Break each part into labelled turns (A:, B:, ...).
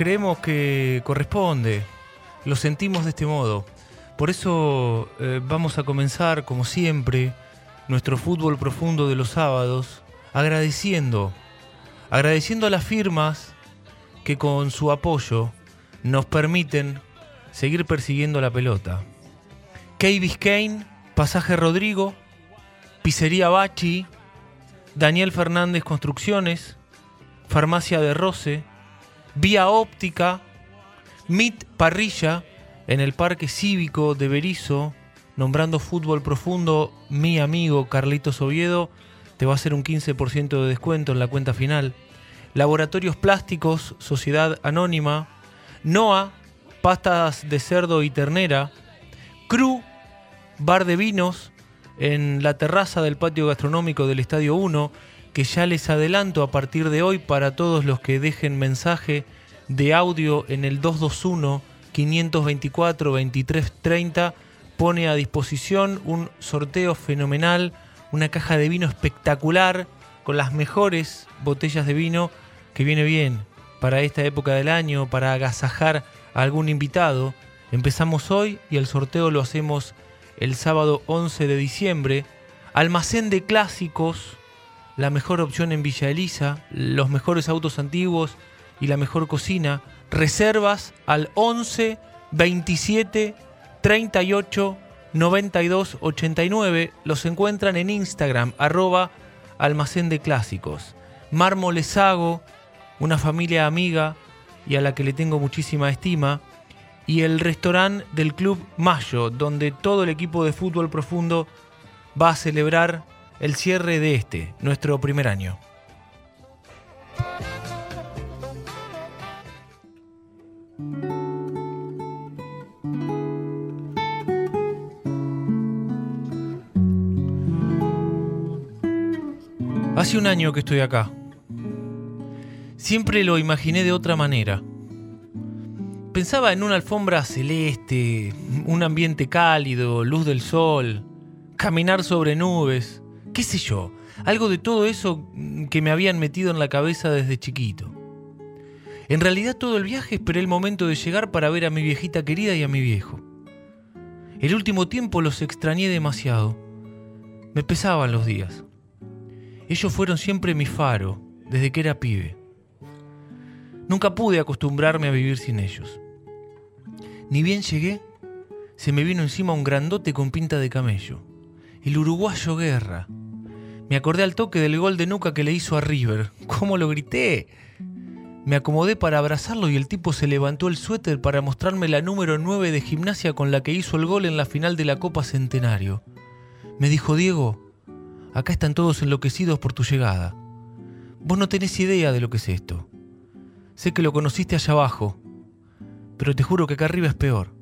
A: Creemos que corresponde, lo sentimos de este modo. Por eso eh, vamos a comenzar, como siempre, nuestro fútbol profundo de los sábados, agradeciendo, agradeciendo a las firmas que con su apoyo nos permiten seguir persiguiendo la pelota. Key Biscayne, Pasaje Rodrigo, Pizzería Bachi, Daniel Fernández Construcciones, Farmacia de Roce, Vía Óptica, Mit Parrilla en el Parque Cívico de Berizo, nombrando fútbol profundo, mi amigo Carlitos Oviedo, te va a hacer un 15% de descuento en la cuenta final. Laboratorios Plásticos, Sociedad Anónima, NOA, Pastas de Cerdo y Ternera, Cru, Bar de Vinos, en la terraza del patio gastronómico del Estadio 1, que ya les adelanto a partir de hoy para todos los que dejen mensaje de audio en el 221 524 2330 pone a disposición un sorteo fenomenal, una caja de vino espectacular con las mejores botellas de vino que viene bien para esta época del año, para agasajar a algún invitado. Empezamos hoy y el sorteo lo hacemos el sábado 11 de diciembre. Almacén de clásicos la mejor opción en Villa Elisa, los mejores autos antiguos y la mejor cocina. Reservas al 11 27 38 92 89. Los encuentran en Instagram, arroba almacén de clásicos. Mármoles Hago, una familia amiga y a la que le tengo muchísima estima. Y el restaurante del Club Mayo, donde todo el equipo de fútbol profundo va a celebrar el cierre de este, nuestro primer año. Hace un año que estoy acá. Siempre lo imaginé de otra manera. Pensaba en una alfombra celeste, un ambiente cálido, luz del sol, caminar sobre nubes, qué sé yo, algo de todo eso que me habían metido en la cabeza desde chiquito. En realidad todo el viaje esperé el momento de llegar para ver a mi viejita querida y a mi viejo. El último tiempo los extrañé demasiado. Me pesaban los días. Ellos fueron siempre mi faro, desde que era pibe. Nunca pude acostumbrarme a vivir sin ellos. Ni bien llegué, se me vino encima un grandote con pinta de camello. El uruguayo Guerra. Me acordé al toque del gol de nuca que le hizo a River. ¿Cómo lo grité? Me acomodé para abrazarlo y el tipo se levantó el suéter para mostrarme la número 9 de gimnasia con la que hizo el gol en la final de la Copa Centenario. Me dijo, Diego, acá están todos enloquecidos por tu llegada. Vos no tenés idea de lo que es esto. Sé que lo conociste allá abajo, pero te juro que acá arriba es peor.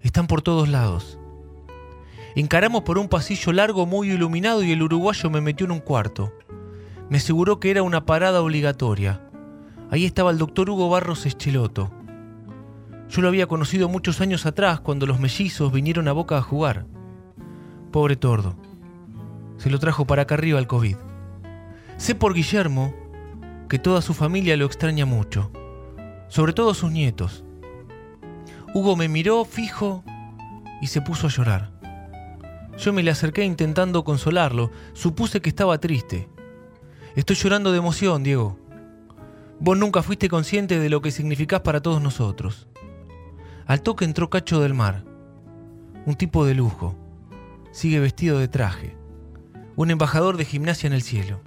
A: Están por todos lados. Encaramos por un pasillo largo muy iluminado y el uruguayo me metió en un cuarto. Me aseguró que era una parada obligatoria Ahí estaba el doctor Hugo Barros Escheloto. Yo lo había conocido muchos años atrás cuando los mellizos vinieron a Boca a jugar. Pobre tordo. Se lo trajo para acá arriba el COVID. Sé por Guillermo que toda su familia lo extraña mucho, sobre todo sus nietos. Hugo me miró fijo y se puso a llorar. Yo me le acerqué intentando consolarlo, supuse que estaba triste. Estoy llorando de emoción, Diego. Vos nunca fuiste consciente de lo que significás para todos nosotros. Al toque entró Cacho del Mar, un tipo de lujo. Sigue vestido de traje. Un embajador de gimnasia en el cielo.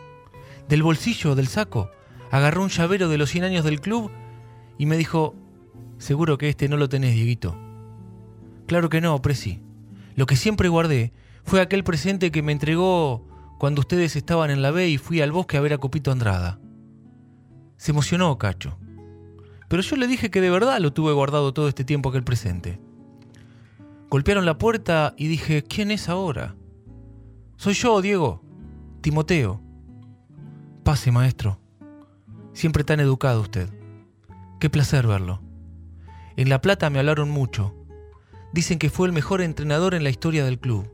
A: Del bolsillo del saco agarró un llavero de los 100 años del club y me dijo, seguro que este no lo tenés, Dieguito. Claro que no, Presi. Lo que siempre guardé fue aquel presente que me entregó cuando ustedes estaban en la B y fui al bosque a ver a Copito Andrada. Se emocionó Cacho. Pero yo le dije que de verdad lo tuve guardado todo este tiempo aquel presente. Golpearon la puerta y dije, ¿quién es ahora? Soy yo, Diego. Timoteo. Pase, maestro. Siempre tan educado usted. Qué placer verlo. En La Plata me hablaron mucho. Dicen que fue el mejor entrenador en la historia del club.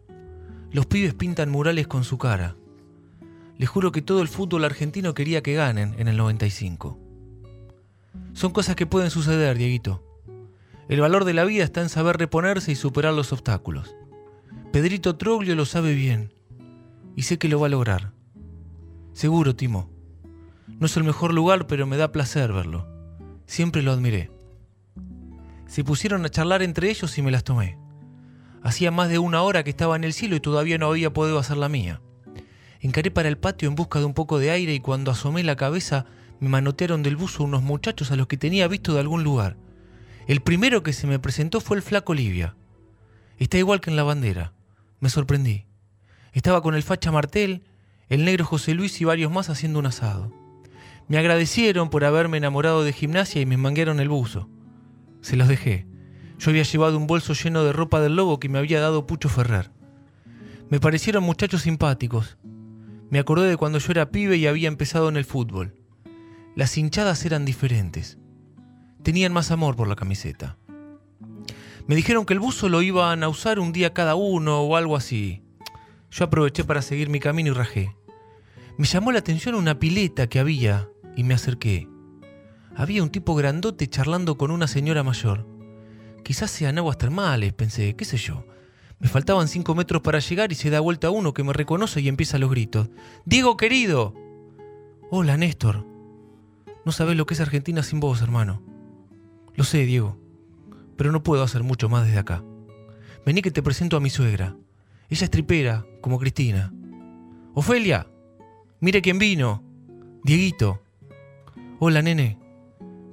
A: Los pibes pintan murales con su cara. Les juro que todo el fútbol argentino quería que ganen en el 95. Son cosas que pueden suceder, Dieguito. El valor de la vida está en saber reponerse y superar los obstáculos. Pedrito Troglio lo sabe bien y sé que lo va a lograr. Seguro, Timo. No es el mejor lugar, pero me da placer verlo. Siempre lo admiré. Se pusieron a charlar entre ellos y me las tomé. Hacía más de una hora que estaba en el cielo y todavía no había podido hacer la mía. Encaré para el patio en busca de un poco de aire y cuando asomé la cabeza me manotearon del buzo unos muchachos a los que tenía visto de algún lugar. El primero que se me presentó fue el flaco Livia. Está igual que en la bandera. Me sorprendí. Estaba con el facha Martel, el negro José Luis y varios más haciendo un asado. Me agradecieron por haberme enamorado de gimnasia y me manguearon el buzo. Se los dejé. Yo había llevado un bolso lleno de ropa del lobo que me había dado Pucho Ferrer. Me parecieron muchachos simpáticos, me acordé de cuando yo era pibe y había empezado en el fútbol. Las hinchadas eran diferentes. Tenían más amor por la camiseta. Me dijeron que el buzo lo iban a usar un día cada uno o algo así. Yo aproveché para seguir mi camino y rajé. Me llamó la atención una pileta que había y me acerqué. Había un tipo grandote charlando con una señora mayor. Quizás sean aguas termales, pensé, qué sé yo. Me faltaban cinco metros para llegar y se da vuelta uno que me reconoce y empieza los gritos. Diego querido. Hola, Néstor. No sabes lo que es Argentina sin vos, hermano. Lo sé, Diego, pero no puedo hacer mucho más desde acá. Vení que te presento a mi suegra. Ella es tripera, como Cristina. Ofelia, mire quién vino. Dieguito. Hola, nene.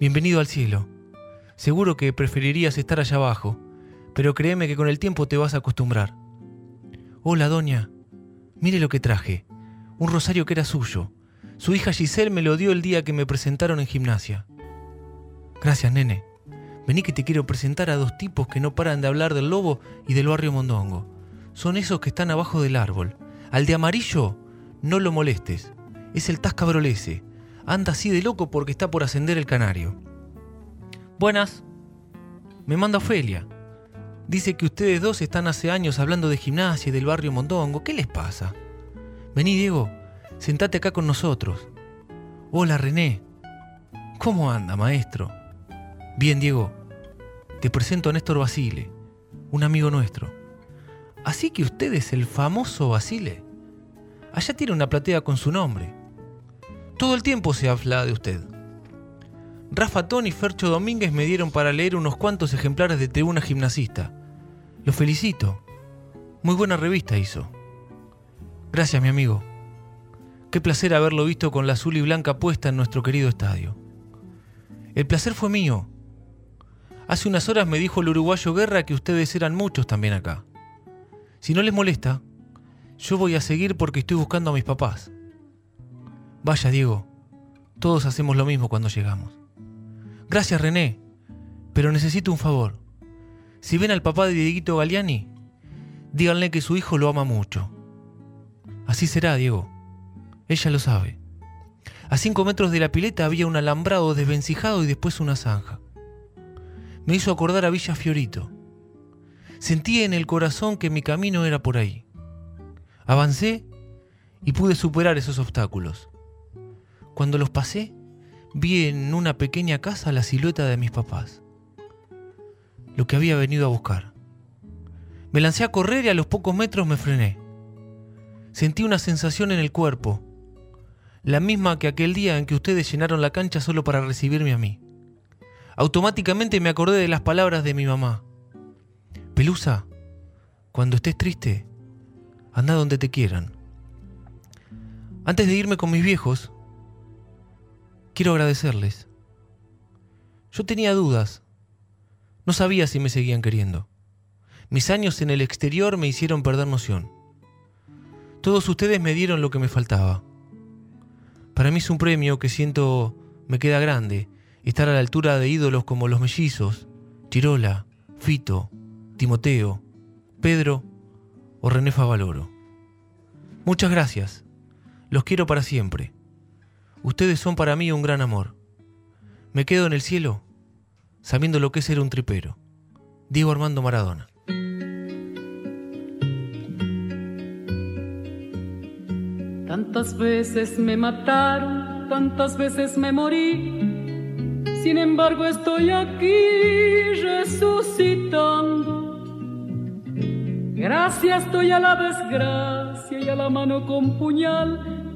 A: Bienvenido al cielo. Seguro que preferirías estar allá abajo, pero créeme que con el tiempo te vas a acostumbrar. Hola, doña. Mire lo que traje. Un rosario que era suyo. Su hija Giselle me lo dio el día que me presentaron en gimnasia. Gracias, nene. Vení que te quiero presentar a dos tipos que no paran de hablar del lobo y del barrio Mondongo. Son esos que están abajo del árbol. Al de amarillo, no lo molestes. Es el Tascabrolese. Anda así de loco porque está por ascender el canario. Buenas. Me manda Ofelia. Dice que ustedes dos están hace años hablando de gimnasia y del barrio Mondongo. ¿Qué les pasa? Vení, Diego. Sentate acá con nosotros. Hola, René. ¿Cómo anda, maestro? Bien, Diego. Te presento a Néstor Basile, un amigo nuestro. Así que usted es el famoso Basile. Allá tiene una platea con su nombre. Todo el tiempo se habla de usted. Rafa Tón y Fercho Domínguez me dieron para leer unos cuantos ejemplares de Tribuna Gimnasista. Lo felicito. Muy buena revista hizo. Gracias, mi amigo. Qué placer haberlo visto con la azul y blanca puesta en nuestro querido estadio. El placer fue mío. Hace unas horas me dijo el uruguayo Guerra que ustedes eran muchos también acá. Si no les molesta, yo voy a seguir porque estoy buscando a mis papás. Vaya, Diego, todos hacemos lo mismo cuando llegamos. Gracias, René, pero necesito un favor. Si ven al papá de Dieguito Galiani, díganle que su hijo lo ama mucho. Así será, Diego. Ella lo sabe. A cinco metros de la pileta había un alambrado desvencijado y después una zanja. Me hizo acordar a Villa Fiorito. Sentí en el corazón que mi camino era por ahí. Avancé y pude superar esos obstáculos. Cuando los pasé, vi en una pequeña casa la silueta de mis papás. Lo que había venido a buscar. Me lancé a correr y a los pocos metros me frené. Sentí una sensación en el cuerpo, la misma que aquel día en que ustedes llenaron la cancha solo para recibirme a mí. Automáticamente me acordé de las palabras de mi mamá. Pelusa, cuando estés triste, anda donde te quieran. Antes de irme con mis viejos, quiero agradecerles. Yo tenía dudas. No sabía si me seguían queriendo. Mis años en el exterior me hicieron perder noción. Todos ustedes me dieron lo que me faltaba. Para mí es un premio que siento me queda grande, estar a la altura de ídolos como los mellizos, Chirola, Fito, Timoteo, Pedro o René Favaloro. Muchas gracias. Los quiero para siempre. Ustedes son para mí un gran amor. Me quedo en el cielo sabiendo lo que es ser un tripero. Diego Armando Maradona.
B: Tantas veces me mataron, tantas veces me morí. Sin embargo estoy aquí resucitando. Gracias estoy a la desgracia y a la mano con puñal